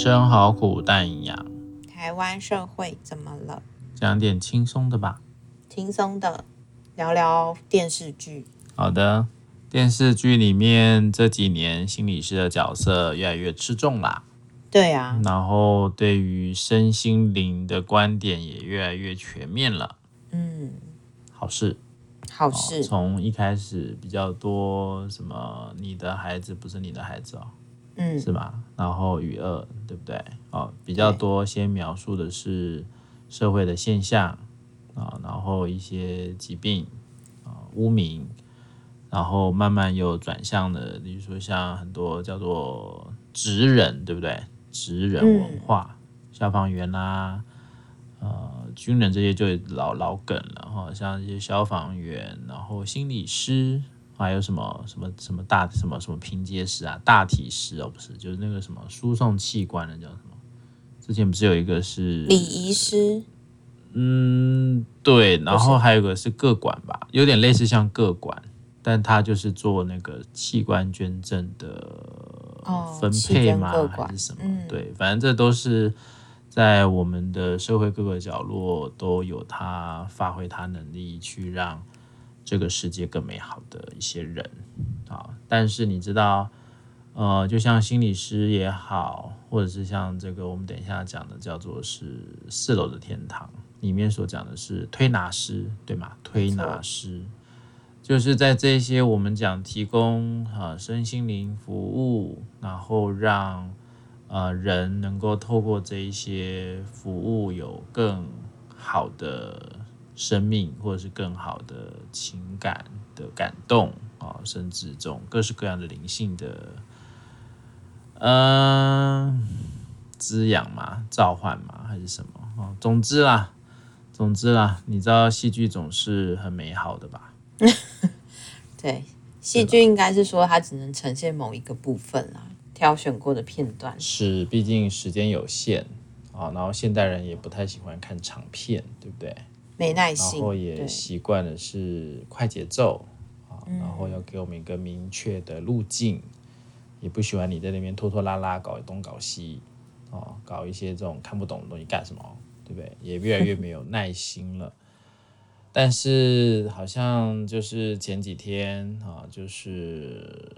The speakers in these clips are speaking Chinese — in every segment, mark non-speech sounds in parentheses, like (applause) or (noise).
生好苦但营养，台湾社会怎么了？讲点轻松的吧。轻松的，聊聊电视剧。好的，电视剧里面这几年心理师的角色越来越吃重啦。对啊，然后对于身心灵的观点也越来越全面了。嗯，好事。好事。从一开始比较多什么，你的孩子不是你的孩子哦。嗯，是吧？然后与恶，对不对？哦，比较多先描述的是社会的现象啊，然后一些疾病啊、污名，然后慢慢又转向了，比如说像很多叫做职人，对不对？职人文化，嗯、消防员啦、啊，呃，军人这些就老老梗了哈，像一些消防员，然后心理师。还有什么什么什么大什么什么拼接师啊，大体师哦，不是，就是那个什么输送器官的叫什么？之前不是有一个是礼仪师？嗯，对，然后还有一个是个管吧，有点类似像个管，但他就是做那个器官捐赠的分配嘛？哦、还是什么？嗯、对，反正这都是在我们的社会各个角落都有他发挥他能力去让。这个世界更美好的一些人啊，但是你知道，呃，就像心理师也好，或者是像这个我们等一下讲的叫做是四楼的天堂里面所讲的是推拿师，对吗？推拿师就是在这些我们讲提供啊身心灵服务，然后让呃人能够透过这一些服务有更好的。生命，或者是更好的情感的感动啊，甚至这种各式各样的灵性的，嗯，滋养嘛，召唤嘛，还是什么啊？总之啦，总之啦，你知道戏剧总是很美好的吧？(laughs) 对，戏剧应该是说它只能呈现某一个部分啦，挑选过的片段。是，毕竟时间有限啊，然后现代人也不太喜欢看长片，对不对？没耐心，然后也习惯的是快节奏啊，然后要给我们一个明确的路径，嗯、也不喜欢你在那边拖拖拉拉搞东搞西啊，搞一些这种看不懂的东西干什么，对不对？也越来越没有耐心了。但是好像就是前几天啊，就是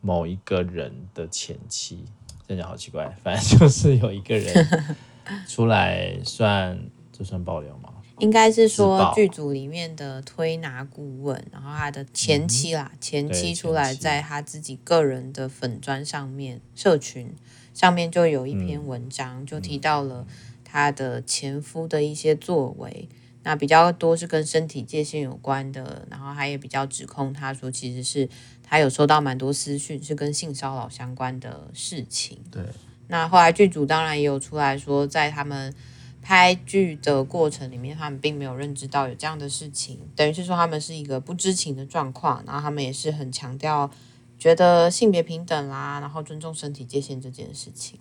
某一个人的前妻，真的好奇怪，反正就是有一个人 (laughs) 出来算，这算爆料吗？应该是说剧组里面的推拿顾问，然后他的前妻啦，嗯、前妻出来在他自己个人的粉砖上面，社群上面就有一篇文章，嗯、就提到了他的前夫的一些作为，那比较多是跟身体界限有关的，然后他也比较指控他说，其实是他有收到蛮多私讯，是跟性骚扰相关的事情。对，那后来剧组当然也有出来说，在他们。拍剧的过程里面，他们并没有认知到有这样的事情，等于是说他们是一个不知情的状况，然后他们也是很强调觉得性别平等啦，然后尊重身体界限这件事情。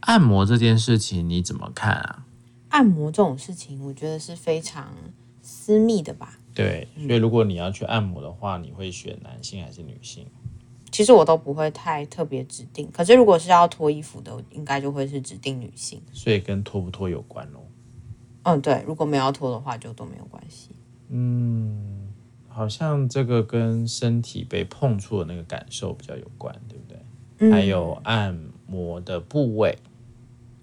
按摩这件事情你怎么看啊？按摩这种事情，我觉得是非常私密的吧。对，所以如果你要去按摩的话，你会选男性还是女性？其实我都不会太特别指定，可是如果是要脱衣服的，应该就会是指定女性。所以跟脱不脱有关咯。嗯，对，如果没有要脱的话，就都没有关系。嗯，好像这个跟身体被碰触的那个感受比较有关，对不对？嗯、还有按摩的部位，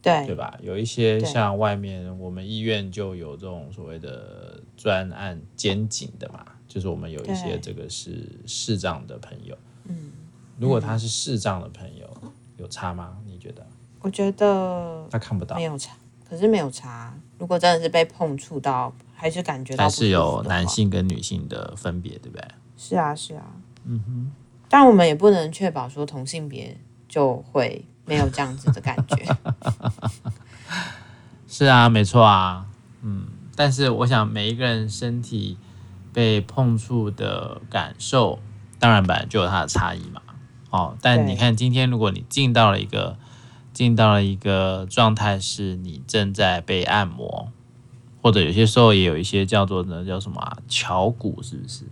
对对吧？有一些像外面我们医院就有这种所谓的专案肩颈的嘛，就是我们有一些这个是视障的朋友，嗯。如果他是视障的朋友，嗯、有差吗？你觉得？我觉得他看不到，没有差。可是没有差。如果真的是被碰触到，还是感觉到，还是有男性跟女性的分别，对不对？是啊，是啊。嗯哼。但我们也不能确保说同性别就会没有这样子的感觉。(laughs) 是啊，没错啊。嗯，但是我想每一个人身体被碰触的感受，当然本来就有它的差异嘛。哦，但你看，今天如果你进到了一个进到了一个状态，是你正在被按摩，或者有些时候也有一些叫做那，叫什么啊，敲骨，是不是？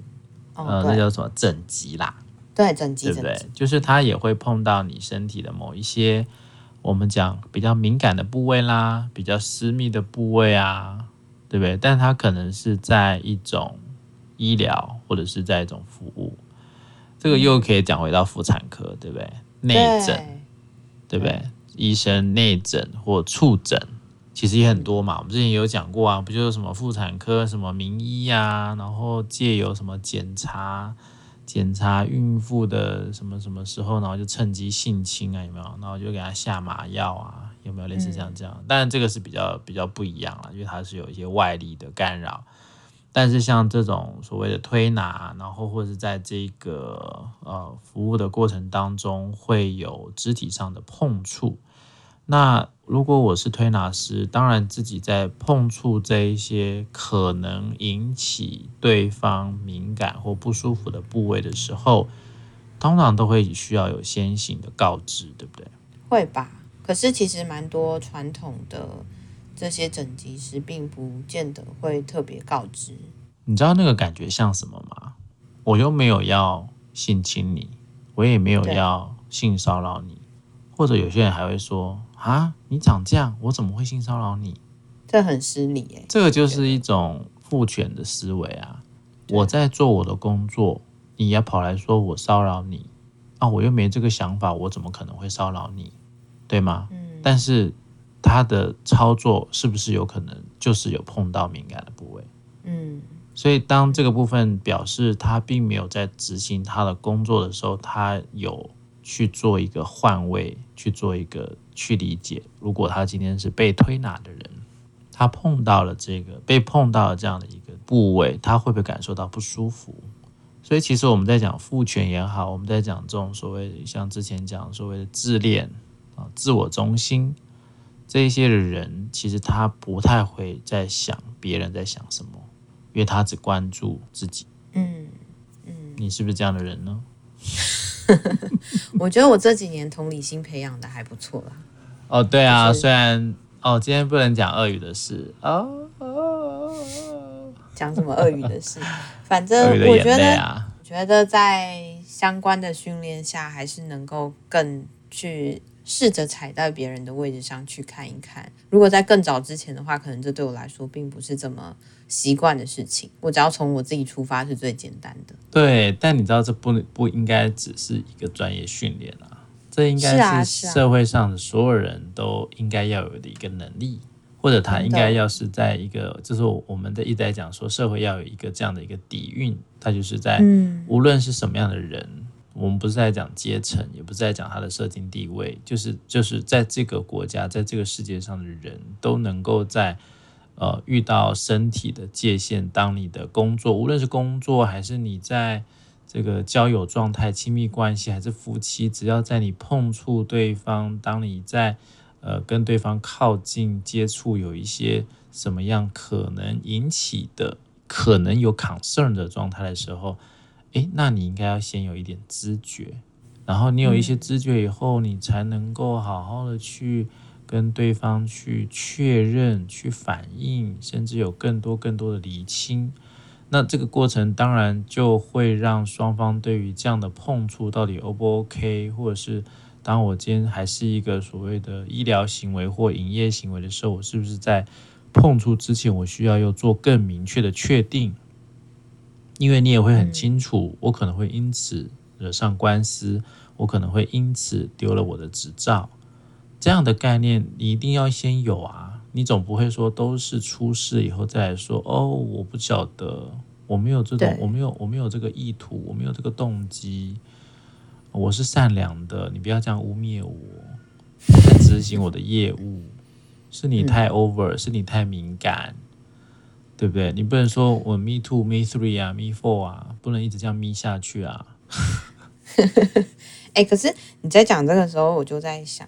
哦、呃，那叫什么整脊啦？对，整脊，对不对？就是它也会碰到你身体的某一些我们讲比较敏感的部位啦，比较私密的部位啊，对不对？但它可能是在一种医疗或者是在一种服务，这个又可以讲回到妇产科，对不对？内诊，对，不对？医生内诊或触诊，其实也很多嘛。我们之前也有讲过啊，不就是什么妇产科什么名医呀、啊，然后借由什么检查。检查孕妇的什么什么时候，然后就趁机性侵啊，有没有？然后就给她下麻药啊，有没有类似这样这样？当然这个是比较比较不一样了，因为它是有一些外力的干扰。但是像这种所谓的推拿，然后或者是在这个呃服务的过程当中，会有肢体上的碰触。那如果我是推拿师，当然自己在碰触这一些可能引起对方敏感或不舒服的部位的时候，通常都会需要有先行的告知，对不对？会吧。可是其实蛮多传统的这些整脊师并不见得会特别告知。你知道那个感觉像什么吗？我又没有要性侵你，我也没有要性骚扰你，或者有些人还会说。啊，你长这样，我怎么会性骚扰你？这很失礼耶。这个就是一种父权的思维啊！我在做我的工作，你要跑来说我骚扰你啊？我又没这个想法，我怎么可能会骚扰你？对吗？嗯。但是他的操作是不是有可能就是有碰到敏感的部位？嗯。所以当这个部分表示他并没有在执行他的工作的时候，他有去做一个换位，去做一个。去理解，如果他今天是被推拿的人，他碰到了这个被碰到了这样的一个部位，他会不会感受到不舒服？所以其实我们在讲父权也好，我们在讲这种所谓像之前讲所谓的自恋啊、自我中心这一些的人，其实他不太会在想别人在想什么，因为他只关注自己。嗯嗯，你是不是这样的人呢？(laughs) 我觉得我这几年同理心培养的还不错啦。哦，对啊，虽然哦，今天不能讲鳄鱼的事哦，讲什么鳄鱼的事？(laughs) 反正我觉得，啊、我觉得在相关的训练下，还是能够更去试着踩在别人的位置上去看一看。如果在更早之前的话，可能这对我来说并不是这么习惯的事情。我只要从我自己出发是最简单的。对，但你知道，这不不应该只是一个专业训练啊。这应该是社会上的所有人都应该要有的一个能力，或者他应该要是在一个，就是我们的一直在讲说，社会要有一个这样的一个底蕴，他就是在无论是什么样的人，我们不是在讲阶层，也不是在讲他的社经地位，就是就是在这个国家，在这个世界上的人都能够在呃遇到身体的界限，当你的工作，无论是工作还是你在。这个交友状态、亲密关系还是夫妻，只要在你碰触对方，当你在呃跟对方靠近接触，有一些什么样可能引起的、可能有 concern 的状态的时候，诶，那你应该要先有一点知觉，然后你有一些知觉以后，你才能够好好的去跟对方去确认、去反应，甚至有更多更多的厘清。那这个过程当然就会让双方对于这样的碰触到底 O 不 OK，或者是当我今天还是一个所谓的医疗行为或营业行为的时候，我是不是在碰触之前，我需要又做更明确的确定？因为你也会很清楚，我可能会因此惹上官司，我可能会因此丢了我的执照，这样的概念你一定要先有啊。你总不会说都是出事以后再来说哦，我不晓得，我没有这种，我没有，我没有这个意图，我没有这个动机，我是善良的，你不要这样污蔑我，在执行我的业务，是你太 over，是你太敏感，对不对？你不能说我 me two me three 啊，me four 啊，不能一直这样 me 下去啊。(laughs) 哎，可是你在讲这个时候，我就在想。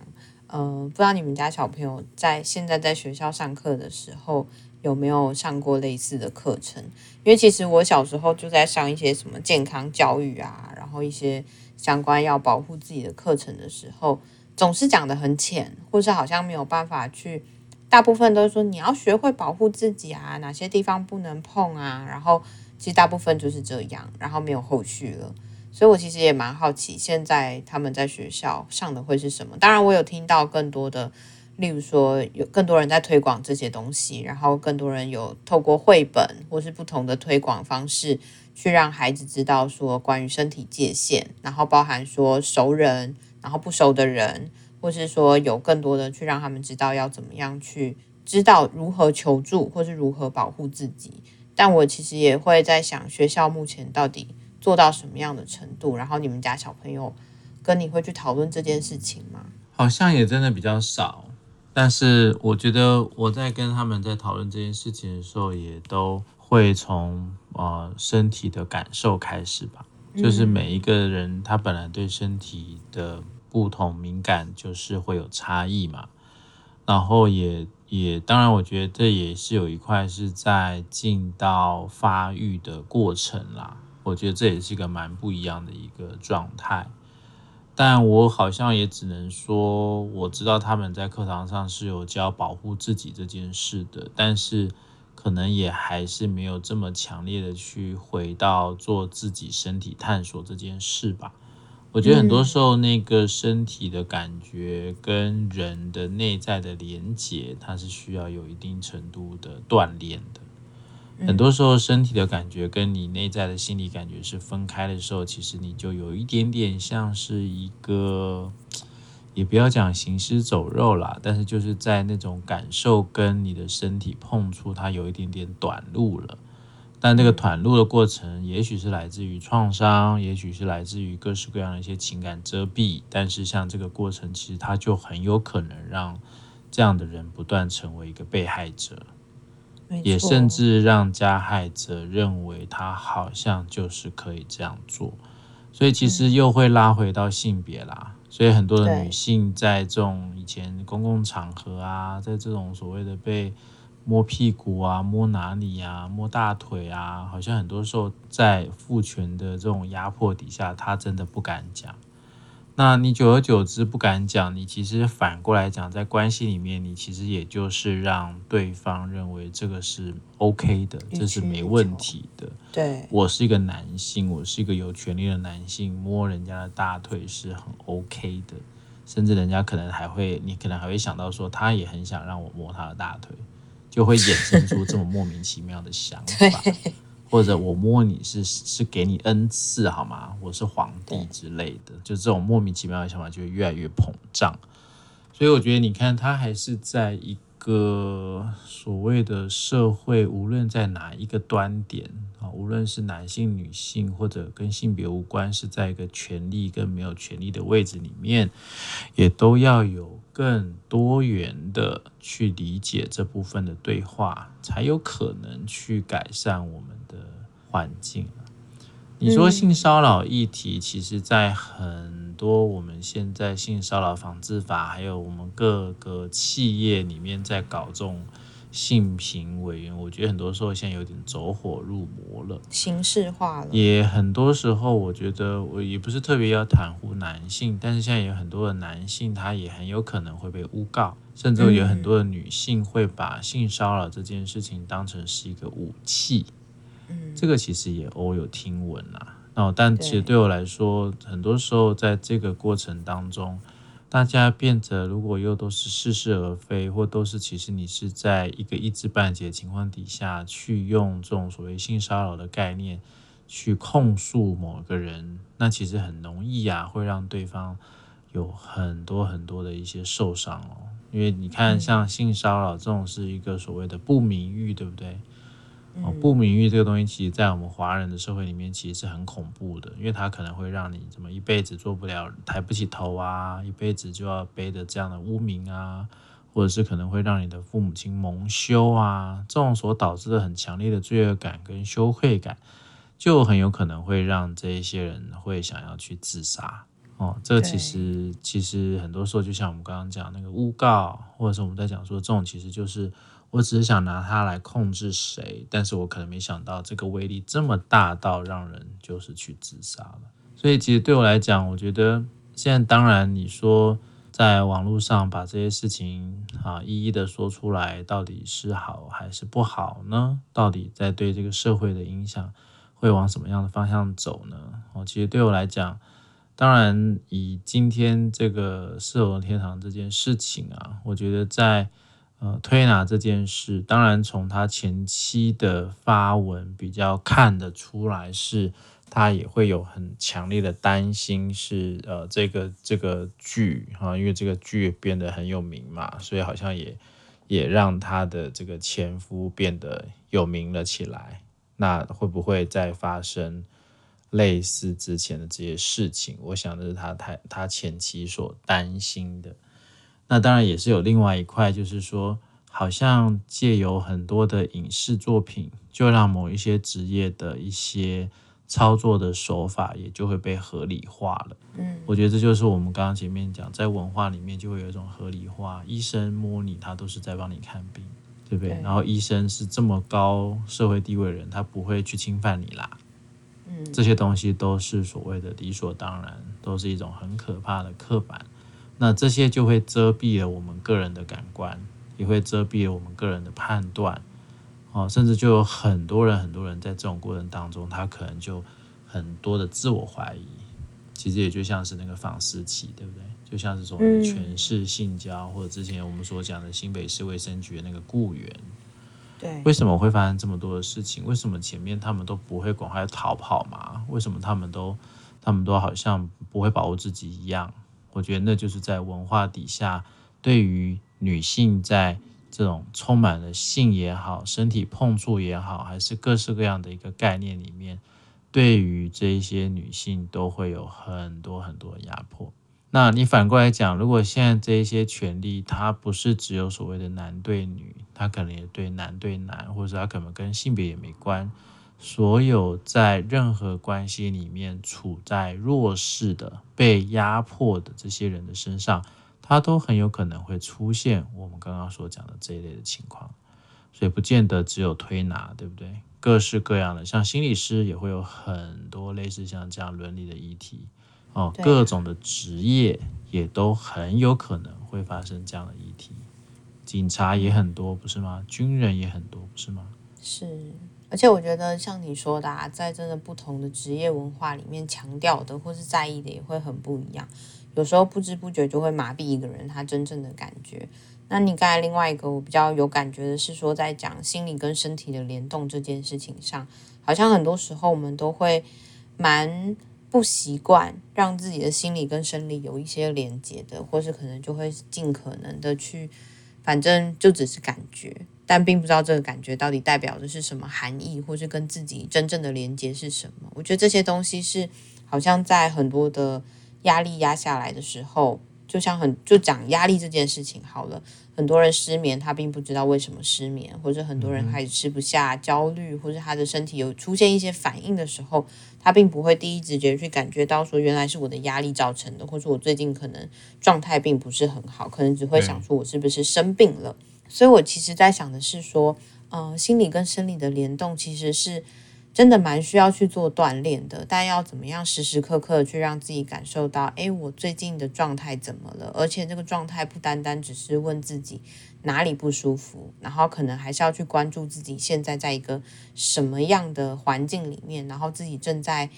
嗯、不知道你们家小朋友在现在在学校上课的时候有没有上过类似的课程？因为其实我小时候就在上一些什么健康教育啊，然后一些相关要保护自己的课程的时候，总是讲得很浅，或是好像没有办法去，大部分都是说你要学会保护自己啊，哪些地方不能碰啊，然后其实大部分就是这样，然后没有后续了。所以我其实也蛮好奇，现在他们在学校上的会是什么？当然，我有听到更多的，例如说有更多人在推广这些东西，然后更多人有透过绘本或是不同的推广方式，去让孩子知道说关于身体界限，然后包含说熟人，然后不熟的人，或是说有更多的去让他们知道要怎么样去知道如何求助，或是如何保护自己。但我其实也会在想，学校目前到底。做到什么样的程度？然后你们家小朋友跟你会去讨论这件事情吗？好像也真的比较少，但是我觉得我在跟他们在讨论这件事情的时候，也都会从呃身体的感受开始吧。就是每一个人他本来对身体的不同敏感，就是会有差异嘛。然后也也当然，我觉得这也是有一块是在进到发育的过程啦。我觉得这也是一个蛮不一样的一个状态，但我好像也只能说，我知道他们在课堂上是有教保护自己这件事的，但是可能也还是没有这么强烈的去回到做自己身体探索这件事吧。我觉得很多时候那个身体的感觉跟人的内在的连接，它是需要有一定程度的锻炼的。很多时候，身体的感觉跟你内在的心理感觉是分开的时候，其实你就有一点点像是一个，也不要讲行尸走肉啦，但是就是在那种感受跟你的身体碰触，它有一点点短路了。但这个袒露的过程，也许是来自于创伤，也许是来自于各式各样的一些情感遮蔽。但是像这个过程，其实它就很有可能让这样的人不断成为一个被害者。也甚至让加害者认为他好像就是可以这样做，所以其实又会拉回到性别啦。所以很多的女性在这种以前公共场合啊，在这种所谓的被摸屁股啊、摸哪里啊、摸大腿啊，好像很多时候在父权的这种压迫底下，他真的不敢讲。那你久而久之不敢讲，你其实反过来讲，在关系里面，你其实也就是让对方认为这个是 OK 的，这是没问题的。对，我是一个男性，我是一个有权利的男性，摸人家的大腿是很 OK 的，甚至人家可能还会，你可能还会想到说，他也很想让我摸他的大腿，就会衍生出这么莫名其妙的想法。(laughs) 或者我摸你是是给你恩赐好吗？我是皇帝之类的，就这种莫名其妙的想法就会越来越膨胀。所以我觉得你看，他还是在一个所谓的社会，无论在哪一个端点啊，无论是男性、女性，或者跟性别无关，是在一个权力跟没有权力的位置里面，也都要有更多元的去理解这部分的对话，才有可能去改善我们的环境。你说性骚扰议题，其实在很多我们现在性骚扰防治法，还有我们各个企业里面在搞这种。性平委员，我觉得很多时候现在有点走火入魔了，形式化了。也很多时候，我觉得我也不是特别要袒护男性，但是现在有很多的男性，他也很有可能会被诬告，甚至有很多的女性会把性骚扰这件事情当成是一个武器。嗯，这个其实也偶有听闻啦。哦，但其实对我来说，很多时候在这个过程当中。大家变得，如果又都是似是而非，或都是其实你是在一个一知半解的情况底下去用这种所谓性骚扰的概念去控诉某个人，那其实很容易啊，会让对方有很多很多的一些受伤哦。因为你看，像性骚扰这种是一个所谓的不名誉，对不对？哦，不名誉这个东西，其实，在我们华人的社会里面，其实是很恐怖的，因为它可能会让你怎么一辈子做不了，抬不起头啊，一辈子就要背着这样的污名啊，或者是可能会让你的父母亲蒙羞啊，这种所导致的很强烈的罪恶感跟羞愧感，就很有可能会让这一些人会想要去自杀。哦，这个其实其实很多时候，就像我们刚刚讲那个诬告，或者是我们在讲说这种，其实就是。我只是想拿它来控制谁，但是我可能没想到这个威力这么大到让人就是去自杀了。所以其实对我来讲，我觉得现在当然你说在网络上把这些事情啊一一的说出来，到底是好还是不好呢？到底在对这个社会的影响会往什么样的方向走呢？哦，其实对我来讲，当然以今天这个四楼天堂这件事情啊，我觉得在呃推拿这件事，当然从他前期的发文比较看得出来是。他也会有很强烈的担心是，是呃，这个这个剧哈，因为这个剧变得很有名嘛，所以好像也也让他的这个前夫变得有名了起来。那会不会再发生类似之前的这些事情？我想这是他他他前期所担心的。那当然也是有另外一块，就是说，好像借由很多的影视作品，就让某一些职业的一些。操作的手法也就会被合理化了。嗯，我觉得这就是我们刚刚前面讲，在文化里面就会有一种合理化。医生摸你，他都是在帮你看病，对不对？对。然后医生是这么高社会地位的人，他不会去侵犯你啦。嗯，这些东西都是所谓的理所当然，都是一种很可怕的刻板。那这些就会遮蔽了我们个人的感官，也会遮蔽了我们个人的判断。哦，甚至就有很多人，很多人在这种过程当中，他可能就很多的自我怀疑。其实也就像是那个房思琪，对不对？就像是说权势性交，或者之前我们所讲的新北市卫生局的那个雇员。为什么会发生这么多的事情？为什么前面他们都不会赶快逃跑嘛？为什么他们都他们都好像不会保护自己一样？我觉得那就是在文化底下，对于女性在。这种充满了性也好，身体碰触也好，还是各式各样的一个概念里面，对于这些女性都会有很多很多压迫。那你反过来讲，如果现在这一些权利，它不是只有所谓的男对女，它可能也对男对男，或者它可能跟性别也没关。所有在任何关系里面处在弱势的、被压迫的这些人的身上。它都很有可能会出现我们刚刚所讲的这一类的情况，所以不见得只有推拿，对不对？各式各样的，像心理师也会有很多类似像这样伦理的议题哦，各种的职业也都很有可能会发生这样的议题。警察也很多，不是吗？军人也很多，不是吗？是，而且我觉得像你说的啊，在真的不同的职业文化里面，强调的或是在意的也会很不一样。有时候不知不觉就会麻痹一个人他真正的感觉。那你刚才另外一个我比较有感觉的是说，在讲心理跟身体的联动这件事情上，好像很多时候我们都会蛮不习惯让自己的心理跟生理有一些连接的，或是可能就会尽可能的去，反正就只是感觉，但并不知道这个感觉到底代表的是什么含义，或是跟自己真正的连接是什么。我觉得这些东西是好像在很多的。压力压下来的时候，就像很就讲压力这件事情好了。很多人失眠，他并不知道为什么失眠，或者很多人开始吃不下、焦虑，或者他的身体有出现一些反应的时候，他并不会第一直觉去感觉到说原来是我的压力造成的，或者我最近可能状态并不是很好，可能只会想说我是不是生病了。所以我其实在想的是说，呃，心理跟生理的联动其实是。真的蛮需要去做锻炼的，但要怎么样时时刻刻去让自己感受到，诶，我最近的状态怎么了？而且这个状态不单单只是问自己哪里不舒服，然后可能还是要去关注自己现在在一个什么样的环境里面，然后自己正在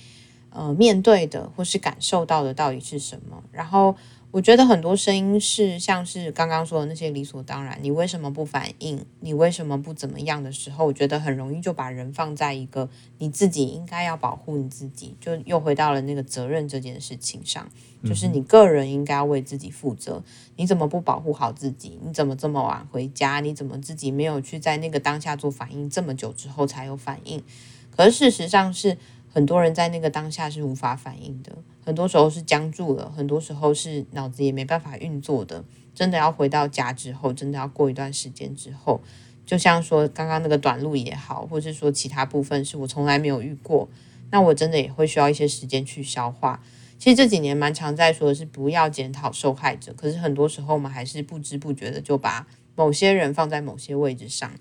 呃面对的或是感受到的到底是什么，然后。我觉得很多声音是像是刚刚说的那些理所当然，你为什么不反应？你为什么不怎么样的时候，我觉得很容易就把人放在一个你自己应该要保护你自己，就又回到了那个责任这件事情上，就是你个人应该要为自己负责。你怎么不保护好自己？你怎么这么晚回家？你怎么自己没有去在那个当下做反应？这么久之后才有反应？可是事实上是很多人在那个当下是无法反应的。很多时候是僵住了，很多时候是脑子也没办法运作的。真的要回到家之后，真的要过一段时间之后，就像说刚刚那个短路也好，或是说其他部分是我从来没有遇过，那我真的也会需要一些时间去消化。其实这几年蛮常在说的是不要检讨受害者，可是很多时候我们还是不知不觉的就把某些人放在某些位置上。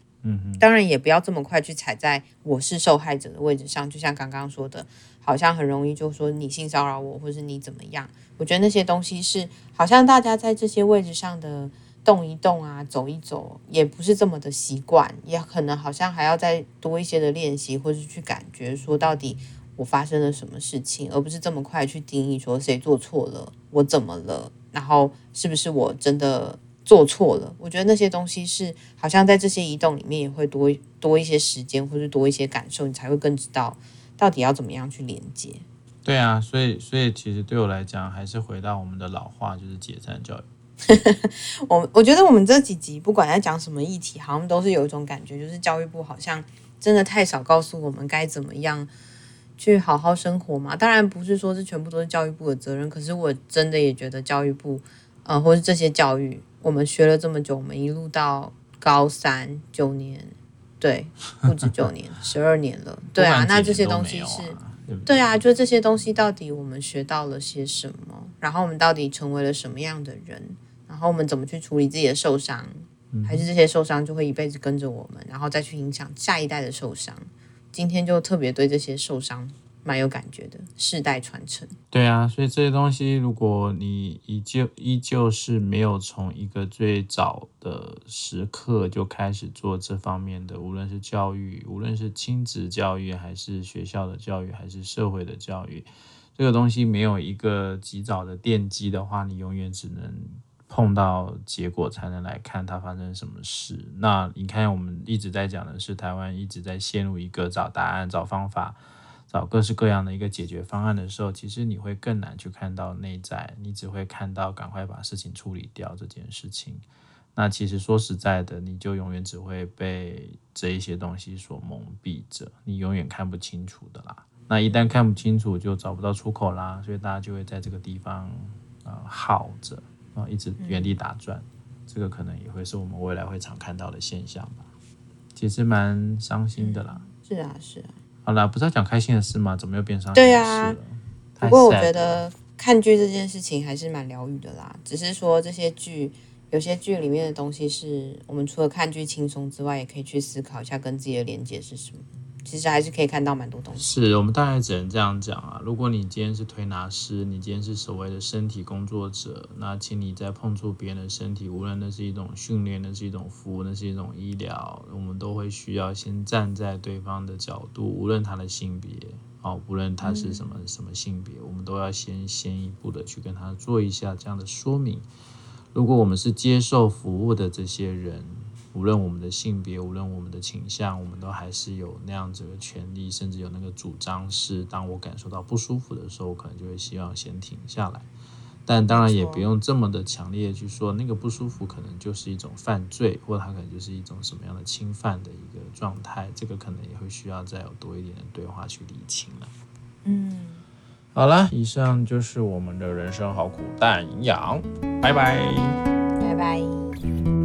当然也不要这么快去踩在我是受害者的位置上，就像刚刚说的。好像很容易就说你性骚扰我，或是你怎么样？我觉得那些东西是好像大家在这些位置上的动一动啊，走一走，也不是这么的习惯，也可能好像还要再多一些的练习，或是去感觉说到底我发生了什么事情，而不是这么快去定义说谁做错了，我怎么了，然后是不是我真的做错了？我觉得那些东西是好像在这些移动里面也会多多一些时间，或是多一些感受，你才会更知道到底要怎么样去连接。对啊，所以所以其实对我来讲，还是回到我们的老话，就是解散教育。(laughs) 我我觉得我们这几集不管在讲什么议题，好像都是有一种感觉，就是教育部好像真的太少告诉我们该怎么样去好好生活嘛。当然不是说这全部都是教育部的责任，可是我真的也觉得教育部，呃，或是这些教育，我们学了这么久，我们一路到高三九年，对，不止九年，(laughs) 十二年了，对啊，那这些东西是。对啊，就这些东西到底我们学到了些什么？然后我们到底成为了什么样的人？然后我们怎么去处理自己的受伤？还是这些受伤就会一辈子跟着我们，然后再去影响下一代的受伤？今天就特别对这些受伤。蛮有感觉的，世代传承。对啊，所以这些东西，如果你依旧依旧是没有从一个最早的时刻就开始做这方面的，无论是教育，无论是亲子教育，还是学校的教育，还是社会的教育，这个东西没有一个及早的奠基的话，你永远只能碰到结果，才能来看它发生什么事。那你看，我们一直在讲的是台湾一直在陷入一个找答案、找方法。找各式各样的一个解决方案的时候，其实你会更难去看到内在，你只会看到赶快把事情处理掉这件事情。那其实说实在的，你就永远只会被这一些东西所蒙蔽着，你永远看不清楚的啦。那一旦看不清楚，就找不到出口啦，所以大家就会在这个地方啊、呃、耗着啊，一直原地打转。这个可能也会是我们未来会常看到的现象吧。其实蛮伤心的啦。是啊，是啊。好啦，不是要讲开心的事吗？怎么又变伤心的事了？对啊，不过我觉得看剧这件事情还是蛮疗愈的啦。只是说这些剧，有些剧里面的东西是我们除了看剧轻松之外，也可以去思考一下跟自己的连接是什么。其实还是可以看到蛮多东西。是我们大概只能这样讲啊。如果你今天是推拿师，你今天是所谓的身体工作者，那请你在碰触别人的身体，无论那是一种训练，那是一种服务，那是一种医疗，我们都会需要先站在对方的角度，无论他的性别，哦，无论他是什么什么性别，我们都要先先一步的去跟他做一下这样的说明。如果我们是接受服务的这些人。无论我们的性别，无论我们的倾向，我们都还是有那样子的权利，甚至有那个主张。是当我感受到不舒服的时候，我可能就会希望先停下来。但当然也不用这么的强烈去说，那个不舒服可能就是一种犯罪，或者它可能就是一种什么样的侵犯的一个状态。这个可能也会需要再有多一点的对话去理清了。嗯，好了，以上就是我们的人生好苦但营养，拜拜，拜拜。